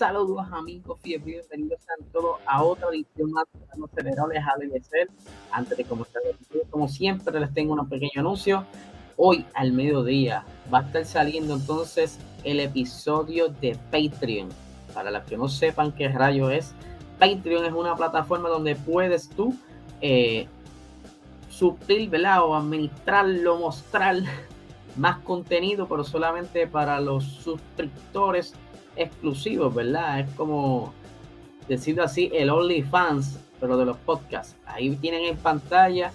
Saludos amigos, bienvenidos a todos a otra edición más de los Aceleradores ser. Antes de comenzar como siempre les tengo un pequeño anuncio. Hoy al mediodía va a estar saliendo entonces el episodio de Patreon. Para los que no sepan qué rayo es, Patreon es una plataforma donde puedes tú eh, suplir, ¿verdad? O administrarlo, mostrar más contenido, pero solamente para los suscriptores exclusivos, ¿verdad? Es como decirlo así, el OnlyFans, pero de los podcasts. Ahí tienen en pantalla,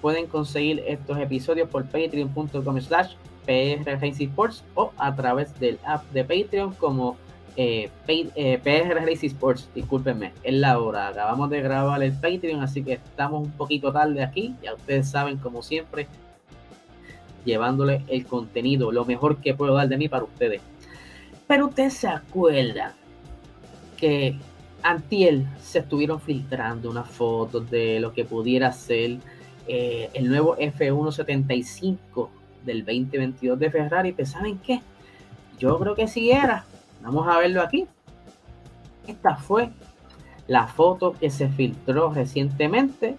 pueden conseguir estos episodios por patreon.com slash Sports o a través del app de Patreon como eh, eh PR Racing Sports, discúlpenme, es la hora, acabamos de grabar el Patreon, así que estamos un poquito tarde aquí, ya ustedes saben como siempre, llevándole el contenido, lo mejor que puedo dar de mí para ustedes. Pero ustedes se acuerdan que Antiel se estuvieron filtrando unas fotos de lo que pudiera ser eh, el nuevo F175 del 2022 de Ferrari. Pues, ¿saben qué? Yo creo que sí era. Vamos a verlo aquí. Esta fue la foto que se filtró recientemente.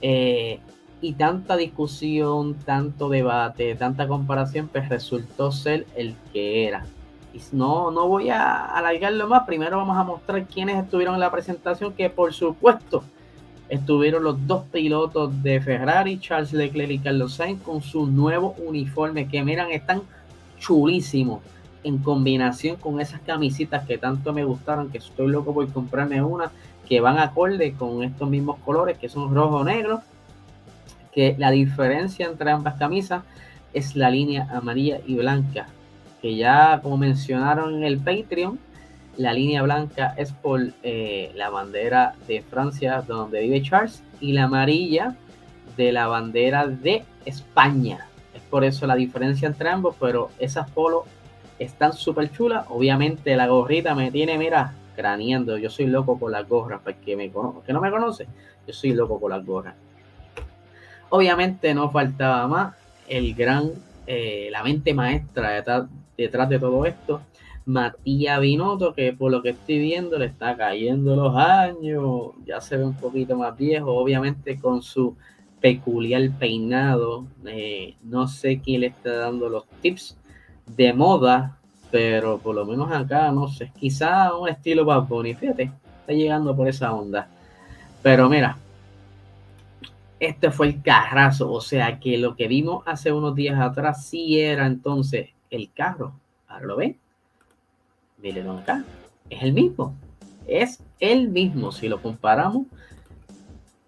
Eh, y tanta discusión, tanto debate, tanta comparación, pues resultó ser el que era. Y no, no voy a alargarlo más. Primero vamos a mostrar quiénes estuvieron en la presentación, que por supuesto estuvieron los dos pilotos de Ferrari, Charles Leclerc y Carlos Sainz, con su nuevo uniforme, que miran, están chulísimos en combinación con esas camisitas que tanto me gustaron, que estoy loco por comprarme una, que van acorde con estos mismos colores, que son rojo negro, que la diferencia entre ambas camisas es la línea amarilla y blanca que ya como mencionaron en el Patreon, la línea blanca es por eh, la bandera de Francia donde vive Charles y la amarilla de la bandera de España. Es por eso la diferencia entre ambos, pero esas polos están súper chulas. Obviamente la gorrita me tiene, mira, craneando. Yo soy loco con las gorras, porque me que no me conoce, yo soy loco con las gorras. Obviamente no faltaba más el gran, eh, la mente maestra de, detrás de todo esto. Matías Binotto, que por lo que estoy viendo le está cayendo los años, ya se ve un poquito más viejo, obviamente con su peculiar peinado. Eh, no sé quién le está dando los tips de moda, pero por lo menos acá, no sé, quizá un estilo Bad Bunny, fíjate, está llegando por esa onda. Pero mira, este fue el carrazo, o sea que lo que vimos hace unos días atrás sí era entonces el carro. Ahora lo ven. Mírenlo acá. Es el mismo. Es el mismo. Si lo comparamos,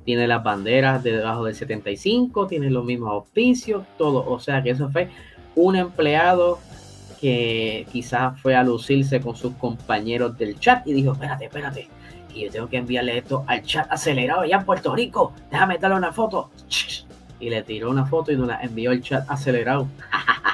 tiene las banderas de debajo del 75, tiene los mismos auspicios, todo. O sea que eso fue un empleado que quizás fue a lucirse con sus compañeros del chat y dijo, espérate, espérate, y yo tengo que enviarle esto al chat acelerado allá en Puerto Rico, déjame darle una foto. Y le tiró una foto y nos la envió el chat acelerado.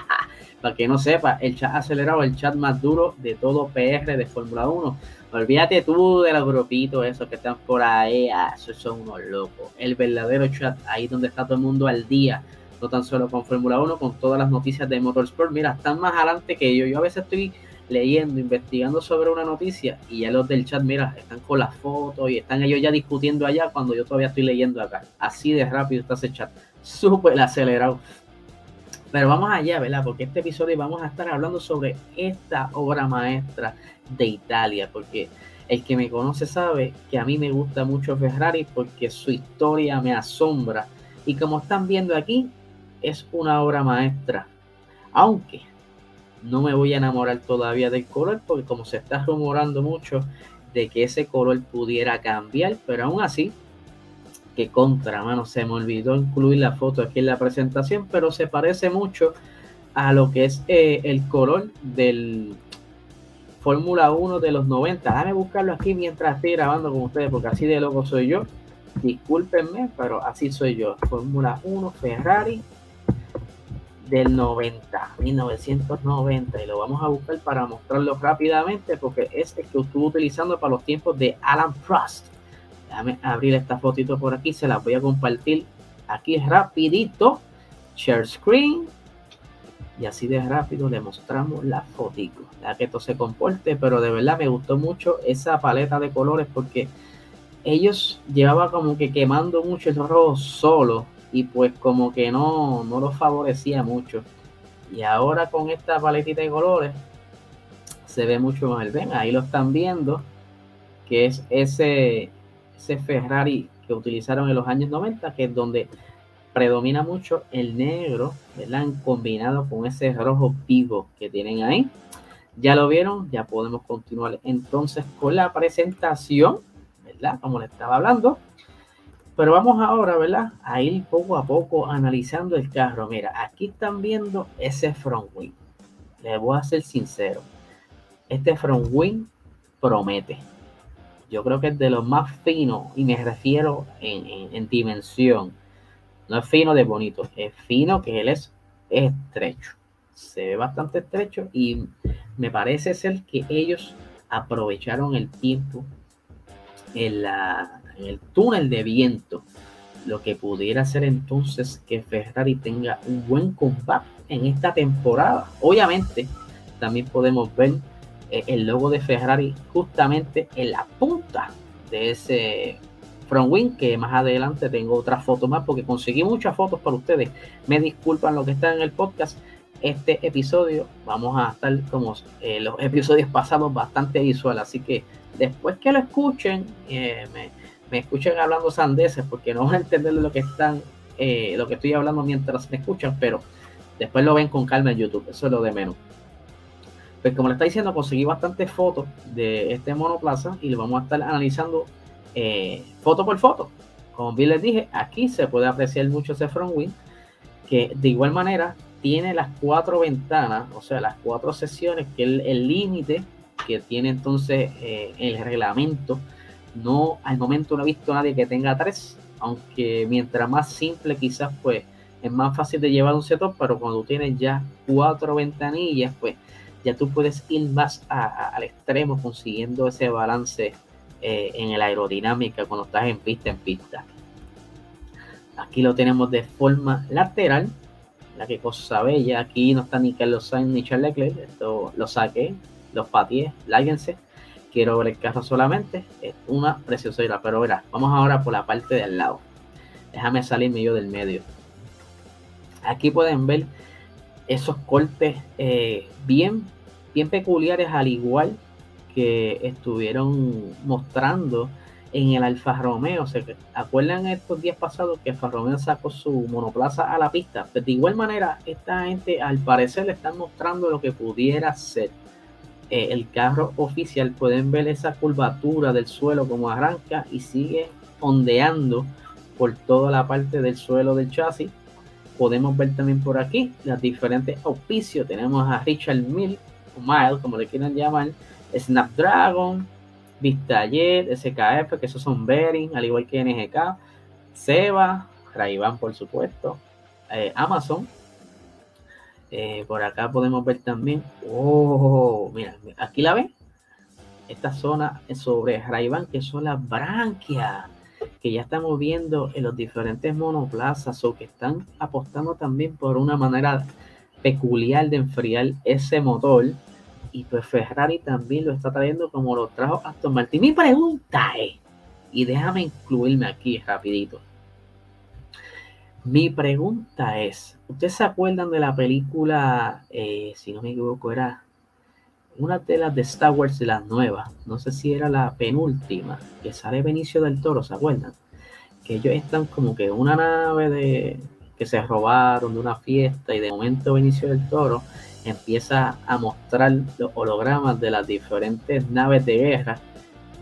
Para que no sepa, el chat acelerado, el chat más duro de todo PR de Fórmula 1. Olvídate tú de los grupitos esos que están por ahí, ah, esos son unos locos. El verdadero chat, ahí donde está todo el mundo al día, no tan solo con Fórmula 1, con todas las noticias de Motorsport. Mira, están más adelante que yo. Yo a veces estoy leyendo, investigando sobre una noticia y ya los del chat, mira, están con las fotos y están ellos ya discutiendo allá cuando yo todavía estoy leyendo acá. Así de rápido está ese chat, súper acelerado. Pero vamos allá, ¿verdad? Porque este episodio vamos a estar hablando sobre esta obra maestra de Italia, porque el que me conoce sabe que a mí me gusta mucho Ferrari porque su historia me asombra. Y como están viendo aquí, es una obra maestra. Aunque no me voy a enamorar todavía del color, porque como se está rumorando mucho de que ese color pudiera cambiar, pero aún así contra, mano, se me olvidó incluir la foto aquí en la presentación, pero se parece mucho a lo que es eh, el color del Fórmula 1 de los 90. Déjame buscarlo aquí mientras estoy grabando con ustedes, porque así de loco soy yo. Discúlpenme, pero así soy yo. Fórmula 1 Ferrari del 90, 1990. Y lo vamos a buscar para mostrarlo rápidamente, porque es el que estuve utilizando para los tiempos de Alan Prost. Déjame abrir esta fotito por aquí, se la voy a compartir aquí rapidito. Share screen. y así de rápido le mostramos la fotico, ya que esto se comporte, pero de verdad me gustó mucho esa paleta de colores porque ellos llevaban como que quemando mucho el rojo solo y pues como que no, no lo favorecía mucho. Y ahora con esta paletita de colores se ve mucho más. Ven, ahí lo están viendo, que es ese, ese Ferrari que utilizaron en los años 90, que es donde predomina mucho el negro, ¿verdad? Combinado con ese rojo vivo que tienen ahí. Ya lo vieron, ya podemos continuar entonces con la presentación, ¿verdad? Como le estaba hablando. Pero vamos ahora, ¿verdad? A ir poco a poco analizando el carro. Mira, aquí están viendo ese front wing. Les voy a ser sincero. Este front wing promete. Yo creo que es de los más finos y me refiero en, dimensión. No es fino de bonito, es fino que él es estrecho. Se ve bastante estrecho y me parece ser que ellos aprovecharon el tiempo en la el túnel de viento, lo que pudiera hacer entonces que Ferrari tenga un buen combate en esta temporada. Obviamente, también podemos ver eh, el logo de Ferrari justamente en la punta de ese front wing, que más adelante tengo otra foto más porque conseguí muchas fotos para ustedes. Me disculpan lo que está en el podcast. Este episodio vamos a estar como eh, los episodios pasados bastante visual, así que después que lo escuchen, eh, me, me escuchan hablando sandeces porque no van a entender lo que están, eh, lo que estoy hablando mientras me escuchan, pero después lo ven con calma en YouTube, eso es lo de menos. Pues como le está diciendo, conseguí bastantes fotos de este monoplaza y lo vamos a estar analizando eh, foto por foto. Como bien les dije, aquí se puede apreciar mucho ese front wing, que de igual manera tiene las cuatro ventanas, o sea, las cuatro sesiones, que es el límite que tiene entonces eh, el reglamento no, al momento no he visto a nadie que tenga tres, aunque mientras más simple quizás pues es más fácil de llevar un setup, pero cuando tienes ya cuatro ventanillas, pues ya tú puedes ir más al extremo consiguiendo ese balance eh, en la aerodinámica cuando estás en pista en pista. Aquí lo tenemos de forma lateral, la que cosa bella. Aquí no está ni Carlos Sainz ni Charles Leclerc, esto lo saqué, los patié, láguense quiero ver el carro solamente, es una preciosura. Pero verá, vamos ahora por la parte de al lado. Déjame salirme yo del medio. Aquí pueden ver esos cortes eh, bien, bien peculiares, al igual que estuvieron mostrando en el Alfa Romeo. ¿Se acuerdan estos días pasados que Alfa Romeo sacó su monoplaza a la pista? Pues de igual manera, esta gente al parecer le están mostrando lo que pudiera ser eh, el carro oficial pueden ver esa curvatura del suelo como arranca y sigue ondeando por toda la parte del suelo del chasis. Podemos ver también por aquí los diferentes auspicios. Tenemos a Richard Mill, o Mile, como le quieran llamar, Snapdragon, Vistajet, SKF, que esos son Bering, al igual que NGK, Seba, ray por supuesto, eh, Amazon, eh, por acá podemos ver también. Oh, mira, aquí la ven. Esta zona sobre ray que son las branquias, que ya estamos viendo en los diferentes monoplazas o que están apostando también por una manera peculiar de enfriar ese motor. Y pues Ferrari también lo está trayendo como lo trajo Aston Martin. Mi pregunta es, y déjame incluirme aquí rapidito. Mi pregunta es, ¿ustedes se acuerdan de la película, eh, si no me equivoco, era una de las de Star Wars de las nuevas, no sé si era la penúltima, que sale Benicio del Toro, ¿se acuerdan? Que ellos están como que en una nave de que se robaron de una fiesta y de momento Benicio del Toro empieza a mostrar los hologramas de las diferentes naves de guerra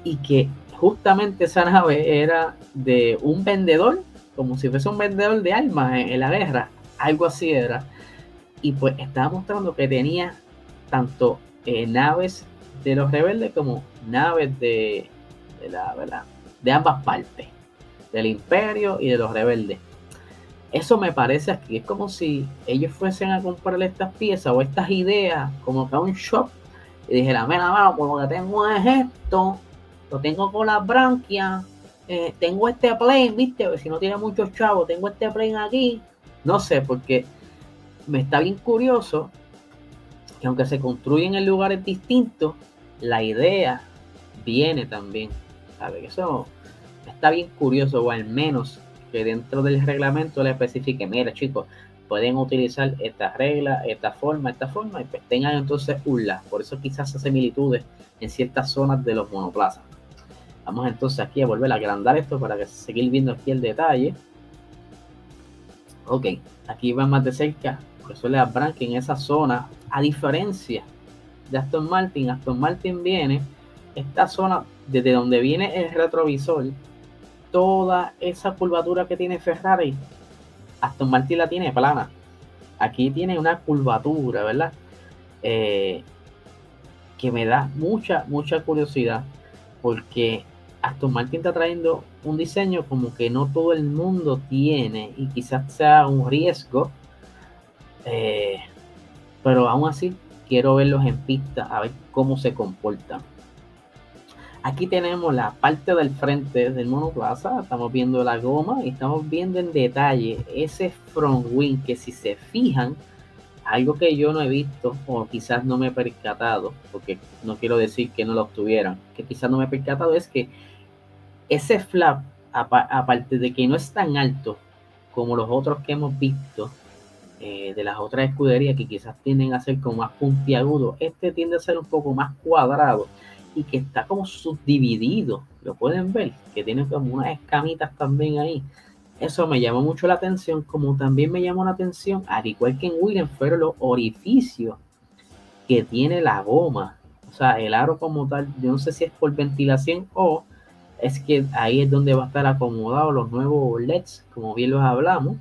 y que justamente esa nave era de un vendedor como si fuese un vendedor de armas en, la guerra, algo así era. Y pues estaba mostrando que tenía tanto eh, naves de los rebeldes como naves de, la verdad, de ambas partes, del imperio y de los rebeldes. Eso me parece aquí, es como si ellos fuesen a comprarle estas piezas o estas ideas como que a un shop y dijeran, mira, mano, pues lo que tengo es esto, lo tengo con las branquias, eh, tengo este plane, viste, si no tiene muchos chavos, tengo este plane aquí, no sé, porque me está bien curioso que aunque se construyen en lugares distintos, la idea viene también. ¿Sabe? Eso está bien curioso, o al menos que dentro del reglamento le especifique, mira chicos, pueden utilizar esta regla, esta forma, esta forma, y pues tengan entonces un la. Por eso quizás hace similitudes en ciertas zonas de los monoplazas. Vamos entonces aquí a volver a agrandar esto para que seguir viendo aquí el detalle. Ok, aquí va más de cerca. Por eso le abran que en esa zona, a diferencia de Aston Martin, Aston Martin viene, esta zona desde donde viene el retrovisor, toda esa curvatura que tiene Ferrari, Aston Martin la tiene plana. Aquí tiene una curvatura, ¿verdad? Eh, que me da mucha, mucha curiosidad porque Aston Martin está trayendo un diseño como que no todo el mundo tiene y quizás sea un riesgo, eh, pero aún así quiero verlos en pista a ver cómo se comportan. Aquí tenemos la parte del frente del monoplaza, estamos viendo la goma y estamos viendo en detalle ese front wing que si se fijan, algo que yo no he visto o quizás no me he percatado, porque no quiero decir que no lo obtuvieran, que quizás no me he percatado es que ese flap, aparte de que no es tan alto como los otros que hemos visto eh, de las otras escuderías que quizás tienden a ser como más puntiagudo, este tiende a ser un poco más cuadrado y que está como subdividido, lo pueden ver, que tiene como unas escamitas también ahí. Eso me llamó mucho la atención, como también me llamó la atención, al igual que en Williams, fueron los orificios que tiene la goma. O sea, el aro como tal, yo no sé si es por ventilación o es que ahí es donde va a estar acomodado los nuevos LEDs, como bien los hablamos,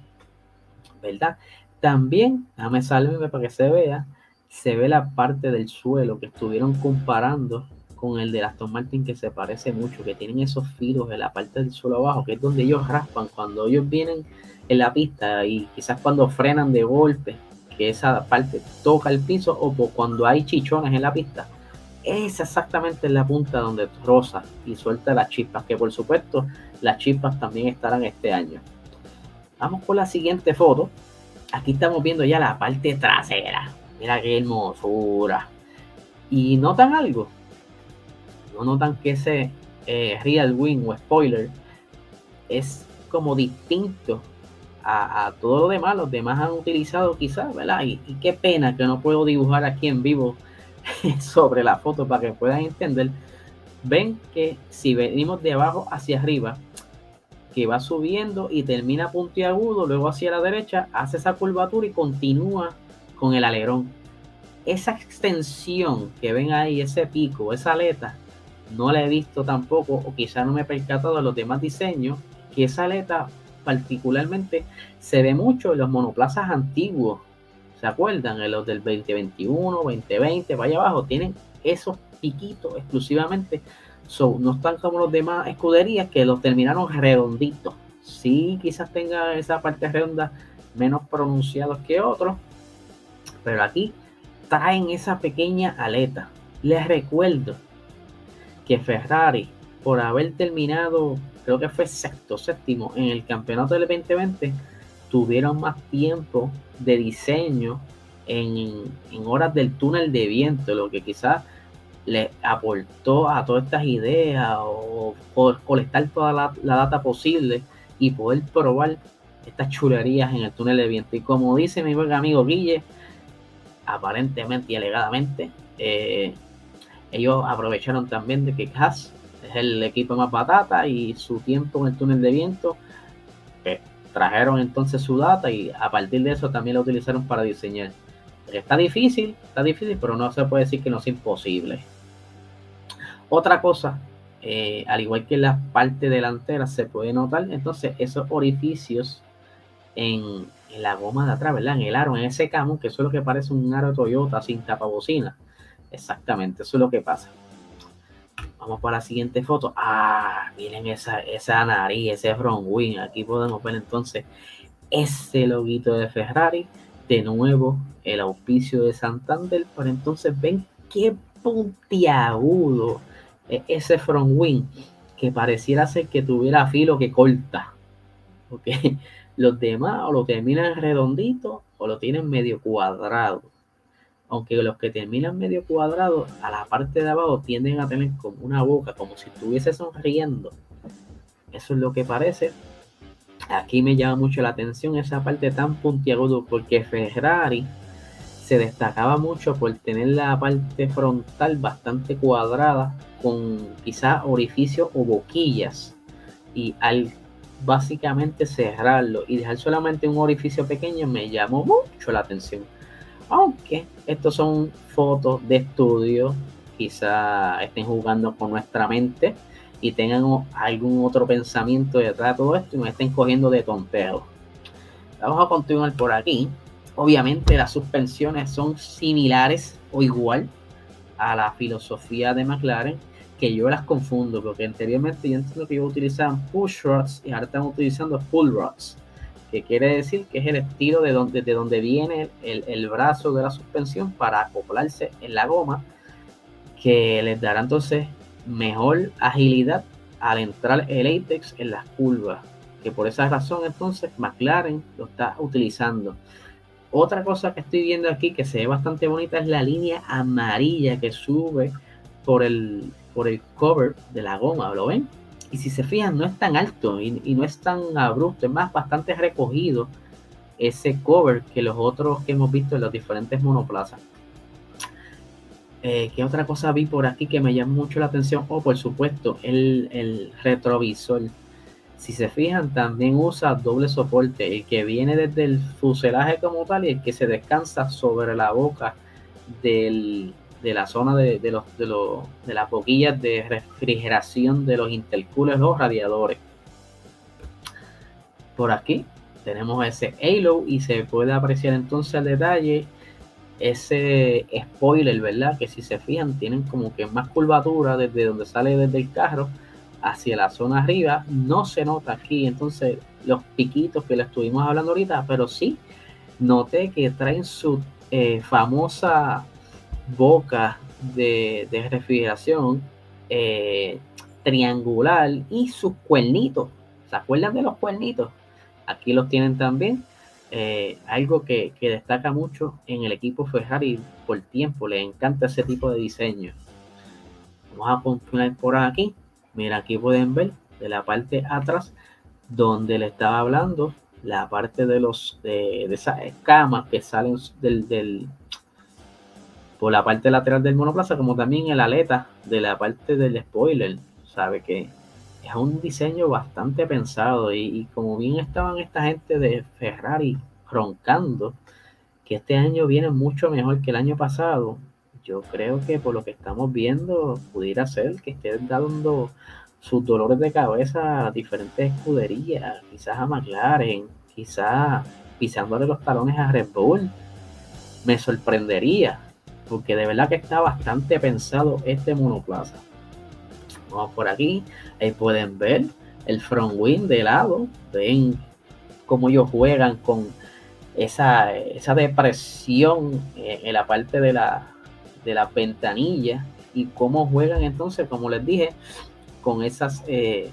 ¿verdad? También, déjame salirme para que se vea, se ve la parte del suelo que estuvieron comparando con el de Aston Martin que se parece mucho, que tienen esos filos en la parte del suelo abajo, que es donde ellos raspan cuando ellos vienen en la pista y quizás cuando frenan de golpe, que esa parte toca el piso o cuando hay chichones en la pista. Es exactamente la punta donde rosa y suelta las chispas, que por supuesto las chispas también estarán este año. Vamos con la siguiente foto. Aquí estamos viendo ya la parte trasera. Mira qué hermosura. Y notan algo no notan que ese eh, real wing o spoiler es como distinto a, todo lo demás. Los demás han utilizado quizás, ¿verdad? Y, qué pena que no puedo dibujar aquí en vivo sobre la foto para que puedan entender. Ven que si venimos de abajo hacia arriba, que va subiendo y termina puntiagudo, luego hacia la derecha, hace esa curvatura y continúa con el alerón. Esa extensión que ven ahí, ese pico, esa aleta, no la he visto tampoco, o quizá no me he percatado de los demás diseños, que esa aleta particularmente se ve mucho en los monoplazas antiguos. ¿Se acuerdan? En los del 2021, 2020, vaya abajo, tienen esos piquitos exclusivamente. No están como los demás escuderías que los terminaron redonditos. Sí, quizás tenga esa parte redonda menos pronunciados que otros, pero aquí traen esa pequeña aleta. Les recuerdo que Ferrari, por haber terminado, creo que fue sexto, séptimo en el campeonato del 2020, tuvieron más tiempo de diseño en, horas del túnel de viento, lo que quizás le aportó a todas estas ideas o, colectar toda la, data posible y poder probar estas chulerías en el túnel de viento. Y como dice mi buen amigo Guille, aparentemente y alegadamente, eh, ellos aprovecharon también de que Haas es el equipo más batata y su tiempo en el túnel de viento, trajeron entonces su data y a partir de eso también la utilizaron para diseñar. Está difícil, está difícil, pero no se puede decir que no es imposible. Otra cosa, eh, al igual que la parte delantera, se puede notar entonces esos orificios en, en, la goma de atrás, ¿verdad? En el aro, en ese camo, que eso es lo que parece un aro Toyota sin tapabocina. Exactamente, eso es lo que pasa. Vamos para la siguiente foto. Ah, miren esa, esa nariz, ese front wing. Aquí podemos ver entonces ese loguito de Ferrari. De nuevo, el auspicio de Santander. Pero entonces ven qué puntiagudo ese front wing. Que pareciera ser que tuviera filo que corta. Ok. Los demás o lo terminan redondito o lo tienen medio cuadrado. Aunque los que terminan medio cuadrado, a la parte de abajo tienden a tener como una boca, como si estuviese sonriendo. Eso es lo que parece. Aquí me llama mucho la atención esa parte tan puntiaguda, porque Ferrari se destacaba mucho por tener la parte frontal bastante cuadrada con quizás orificios o boquillas y al básicamente cerrarlo y dejar solamente un orificio pequeño me llamó mucho la atención. Aunque estos son fotos de estudio quizá estén jugando con nuestra mente y tengan algún otro pensamiento detrás de todo esto y me estén cogiendo de tonteo vamos a continuar por aquí Obviamente las suspensiones son similares o igual a la filosofía de McLaren, que yo las confundo, porque anteriormente yo entiendo que ellos utilizaban push rods y ahora están utilizando pull rods, que quiere decir que es el estilo de donde, de donde viene el, el brazo de la suspensión para acoplarse en la goma, que les dará entonces mejor agilidad al entrar el apex en las curvas, que por esa razón entonces McLaren lo está utilizando. Otra cosa que estoy viendo aquí que se ve bastante bonita es la línea amarilla que sube por el, por el cover de la goma, ¿lo ven? Y si se fijan, no es tan alto y, no es tan abrupto, es más bastante recogido ese cover que los otros que hemos visto en los diferentes monoplazas. Eh, ¿Qué otra cosa vi por aquí que me llama mucho la atención? Oh, por supuesto, el retrovisor si se fijan, también usa doble soporte, el que viene desde el fuselaje como tal y el que se descansa sobre la boca de la zona de, los, de, las boquillas de refrigeración de los intercoolers o radiadores. Por aquí tenemos ese halo y se puede apreciar entonces el detalle ese spoiler, ¿verdad? Que si se fijan tienen como que más curvatura desde donde sale desde el carro hacia la zona arriba, no se nota aquí entonces los piquitos que le estuvimos hablando ahorita, pero sí noté que traen su eh, famosa boca de, refrigeración eh, triangular y sus cuernitos. ¿Se acuerdan de los cuernitos? Aquí los tienen también. Eh, algo que, que, destaca mucho en el equipo Ferrari por tiempo, le encanta ese tipo de diseño. Vamos a continuar por aquí. Mira, aquí pueden ver de la parte atrás donde le estaba hablando la parte de los de, esas escamas que salen del, por la parte lateral del monoplaza, como también el aleta de la parte del spoiler. Sabe que es un diseño bastante pensado y, y, como bien estaban esta gente de Ferrari roncando que este año viene mucho mejor que el año pasado yo creo que por lo que estamos viendo, pudiera ser que estén dando sus dolores de cabeza a diferentes escuderías, quizás a McLaren, quizás pisándole los talones a Red Bull. Me sorprendería, porque de verdad que está bastante pensado este monoplaza. Vamos por aquí, ahí pueden ver el front wing de lado, ven cómo ellos juegan con esa, esa depresión en la parte de la, de la ventanilla y cómo juegan entonces, como les dije, con esas eh,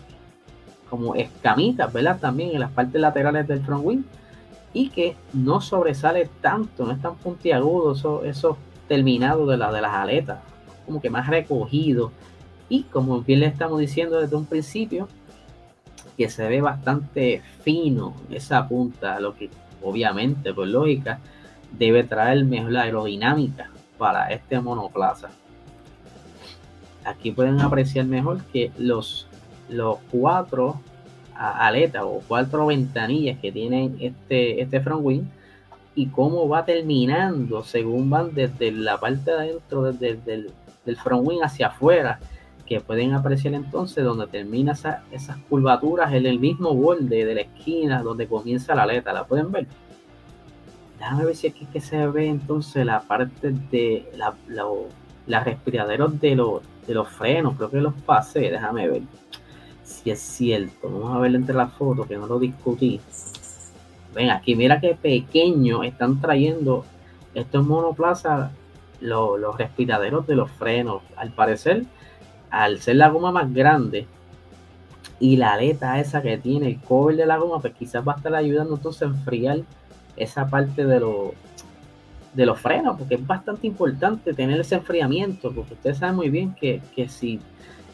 como escamitas, ¿verdad? También en las partes laterales del front wing y que no sobresale tanto, no es tan puntiagudo esos eso terminados de, la, de las aletas, como que más recogido y como bien le estamos diciendo desde un principio, que se ve bastante fino esa punta, lo que obviamente por lógica debe traer mejor la aerodinámica para este monoplaza. Aquí pueden apreciar mejor que los, los cuatro aletas o cuatro ventanillas que tienen este, este front wing y cómo va terminando según van desde la parte de adentro desde, del, del front wing hacia afuera que pueden apreciar entonces donde termina esas curvaturas en el mismo borde de la esquina donde comienza la aleta. ¿La pueden ver? Déjame ver si aquí que se ve entonces la parte de la, la, respiraderos de, los, de los frenos. Creo que los pasé. Déjame ver si es cierto. Vamos a ver entre las fotos que no lo discutí. Ven aquí, mira qué pequeño están trayendo estos monoplazas los, los respiraderos de los frenos. Al parecer, al ser la goma más grande, y la aleta esa que tiene el cover de la goma, pues quizás va a estar ayudando entonces a enfriar esa parte de, los de los frenos, porque es bastante importante tener ese enfriamiento, porque ustedes saben muy bien que, si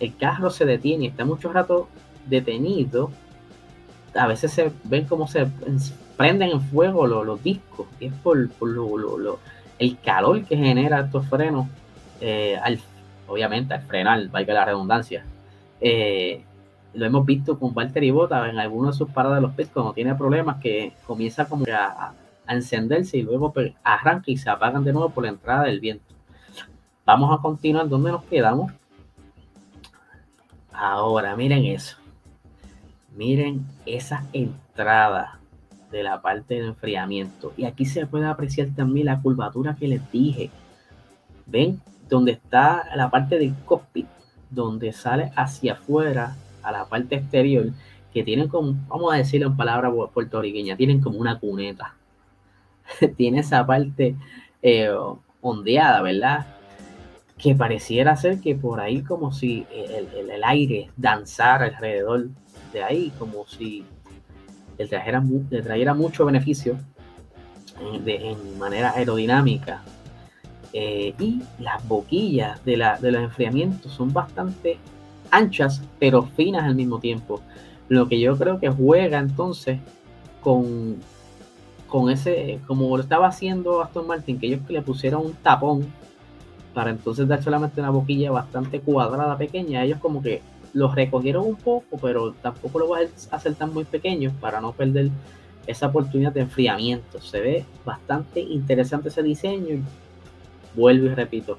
el carro se detiene y está mucho rato detenido, a veces se ven como se prenden en fuego los, discos, y es por, el calor que genera estos frenos, eh, obviamente al frenar, valga la redundancia. Eh, lo hemos visto con Walter Bota en algunas de sus paradas de los pits cuando tiene problemas que comienza como a, encenderse y luego pues, arranca y se apagan de nuevo por la entrada del viento. Vamos a continuar donde nos quedamos. Ahora, miren eso. Miren esa entrada de la parte del enfriamiento. Y aquí se puede apreciar también la curvatura que les dije. ¿Ven? Donde está la parte del cockpit, donde sale hacia afuera a la parte exterior, que tienen como, vamos a decirlo en palabras puertorriqueñas, tienen como una cuneta. Tiene esa parte eh, ondeada, ¿verdad? Que pareciera ser que por ahí como si el, aire danzara alrededor de ahí, como si le trajera, trajera mucho beneficio en, de, manera aerodinámica. Eh, y las boquillas de, la, de los enfriamientos son bastante anchas pero finas al mismo tiempo. Lo que yo creo que juega entonces con, con ese, como lo estaba haciendo Aston Martin, que ellos le pusieron un tapón para entonces dar solamente una boquilla bastante cuadrada, pequeña. Ellos como que los recogieron un poco, pero tampoco lo voy a hacer tan muy pequeño para no perder esa oportunidad de enfriamiento. Se ve bastante interesante ese diseño. Vuelvo y repito,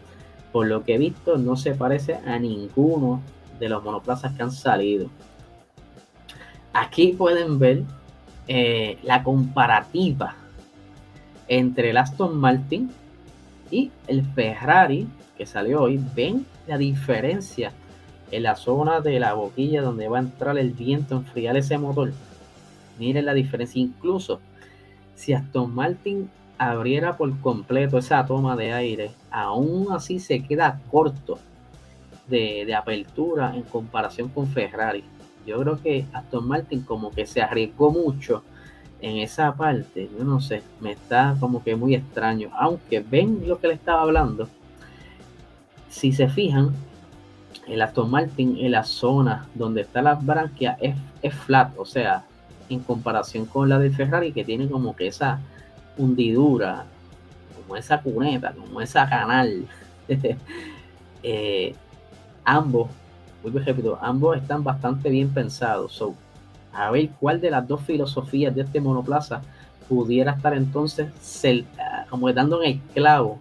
por lo que he visto, no se parece a ninguno de los monoplazas que han salido. Aquí pueden ver eh, la comparativa entre el Aston Martin y el Ferrari que salió hoy. Ven la diferencia en la zona de la boquilla donde va a entrar el viento, enfriar ese motor. Miren la diferencia. Incluso si Aston Martin abriera por completo esa toma de aire, aún así se queda corto de, apertura en comparación con Ferrari. Yo creo que Aston Martin como que se arriesgó mucho en esa parte. Yo no sé, me está como que muy extraño. Aunque ven lo que le estaba hablando. Si se fijan, el Aston Martin en la zona donde está la branquia es, flat, o sea, en comparación con la del Ferrari que tiene como que esa hundidura, como esa cuneta, como esa canal. eh, ambos, muy repito, ambos están bastante bien pensados. So, a ver cuál de las dos filosofías de este monoplaza pudiera estar entonces ah, como dando en el clavo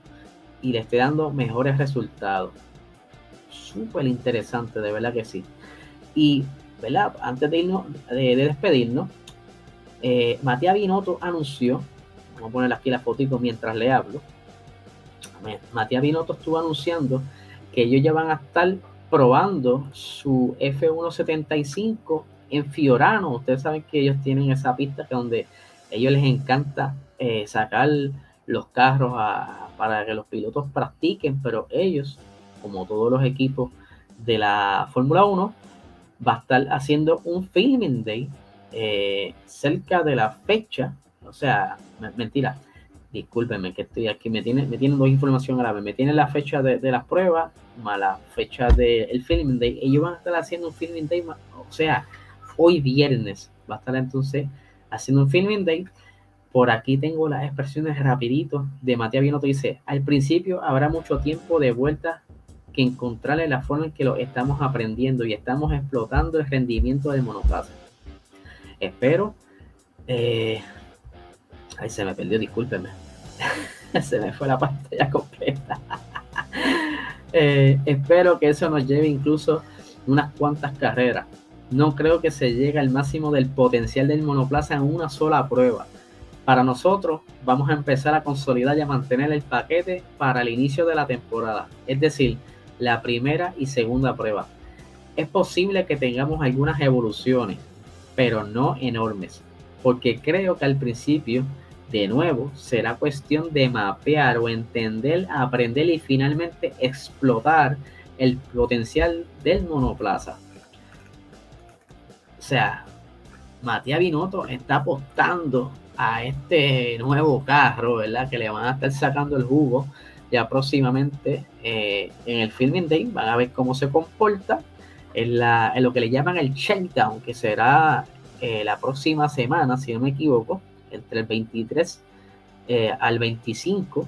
y le esté dando mejores resultados. Súper interesante, de verdad que sí. Y, ¿verdad? Antes de irnos, de, despedirnos, eh, Matías Binotto anunció, vamos a poner aquí la fotito mientras le hablo. Matías Binotto estuvo anunciando que ellos ya van a estar probando su F175 en Fiorano. Ustedes saben que ellos tienen esa pista que donde ellos les encanta eh, sacar los carros para que los pilotos practiquen, pero ellos, como todos los equipos de la Fórmula 1, va a estar haciendo un filming day eh, cerca de la fecha, o sea, mentira, discúlpenme que estoy aquí, me tienen, me tienen dos información grave, me tienen la fecha de, las pruebas, más la fecha del filming day, ellos van a estar haciendo un filming day, o sea, hoy viernes va a estar entonces haciendo un filming day, por aquí tengo las expresiones rapidito de Matías Binotto, dice, al principio habrá mucho tiempo de vuelta que encontrarle la forma en que lo estamos aprendiendo y estamos explotando el rendimiento del monoplaza. Espero eh, Ay, se me perdió, discúlpeme. se me fue la pantalla completa. Eh, espero que eso nos lleve incluso unas cuantas carreras. No creo que se llegue al máximo del potencial del monoplaza en una sola prueba. Para nosotros, vamos a empezar a consolidar y a mantener el paquete para el inicio de la temporada, es decir, la primera y segunda prueba. Es posible que tengamos algunas evoluciones, pero no enormes, porque creo que al principio de nuevo, será cuestión de mapear o entender, aprender y finalmente explotar el potencial del monoplaza. O sea, Matías Binotto está apostando a este nuevo carro, ¿verdad? Que le van a estar sacando el jugo ya próximamente eh, en el Filming Day. Van a ver cómo se comporta en, lo que le llaman el Shakedown, que será eh, la próxima semana, si no me equivoco, entre el 23 eh, al 25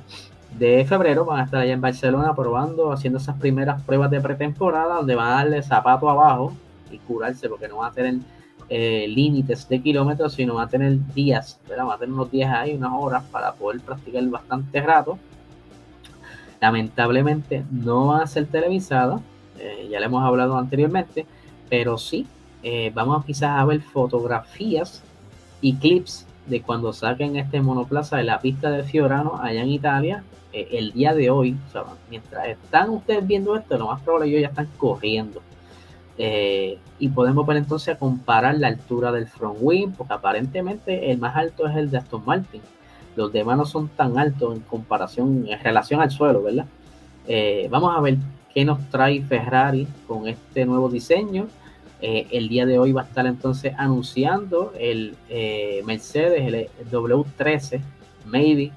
de febrero. Van a estar allá en Barcelona probando, haciendo esas primeras pruebas de pretemporada, donde van a darle zapato abajo y curarse, porque no van a tener eh, límites de kilómetros, sino va a tener días, ¿verdad? va a tener unos días ahí, unas horas para poder practicar bastante rato. Lamentablemente no va a ser televisada, eh, ya le hemos hablado anteriormente, pero sí eh, vamos quizás a ver fotografías y clips de cuando saquen este monoplaza de la pista de Fiorano allá en Italia el día de hoy. mientras están ustedes viendo esto, lo más probable que ya están corriendo eh, y podemos ver entonces comparar la altura del front wing, porque aparentemente el más alto es el de Aston Martin. Los demás no son tan altos en comparación, en relación al suelo, ¿verdad? Eh, vamos a ver qué nos trae Ferrari con este nuevo diseño. Eh, el día de hoy va a estar entonces anunciando el Mercedes, el W13, maybe.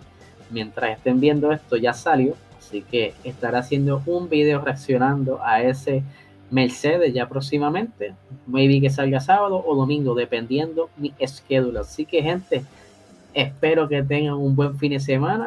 Mientras estén viendo esto ya salió, así que estará haciendo un video reaccionando a ese Mercedes ya próximamente, maybe que salga sábado o domingo, dependiendo mi schedule. Así que gente, espero que tengan un buen fin de semana